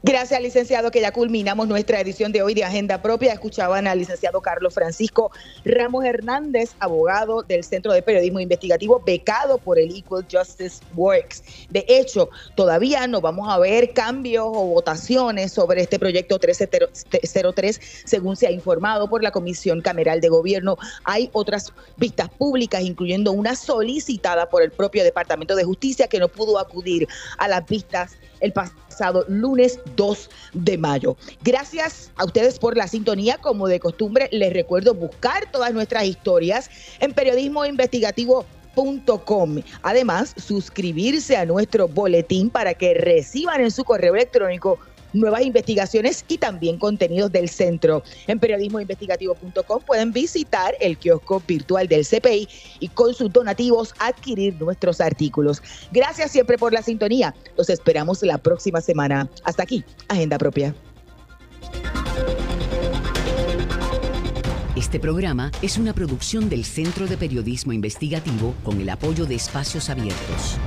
Gracias, licenciado, que ya culminamos nuestra edición de hoy de Agenda Propia. Escuchaban al licenciado Carlos Francisco Ramos Hernández, abogado del Centro de Periodismo Investigativo, becado por el Equal Justice Works. De hecho, todavía no vamos a ver cambios o votaciones sobre este proyecto 1303, según se ha informado por la Comisión Cameral de Gobierno. Hay otras vistas públicas, incluyendo una solicitada por el propio Departamento de Justicia, que no pudo acudir a las vistas el pasado lunes 2 de mayo. Gracias a ustedes por la sintonía. Como de costumbre, les recuerdo buscar todas nuestras historias en periodismoinvestigativo.com. Además, suscribirse a nuestro boletín para que reciban en su correo electrónico nuevas investigaciones y también contenidos del centro. En periodismoinvestigativo.com pueden visitar el kiosco virtual del CPI y con sus donativos adquirir nuestros artículos. Gracias siempre por la sintonía. Los esperamos la próxima semana. Hasta aquí, Agenda Propia. Este programa es una producción del Centro de Periodismo Investigativo con el apoyo de Espacios Abiertos.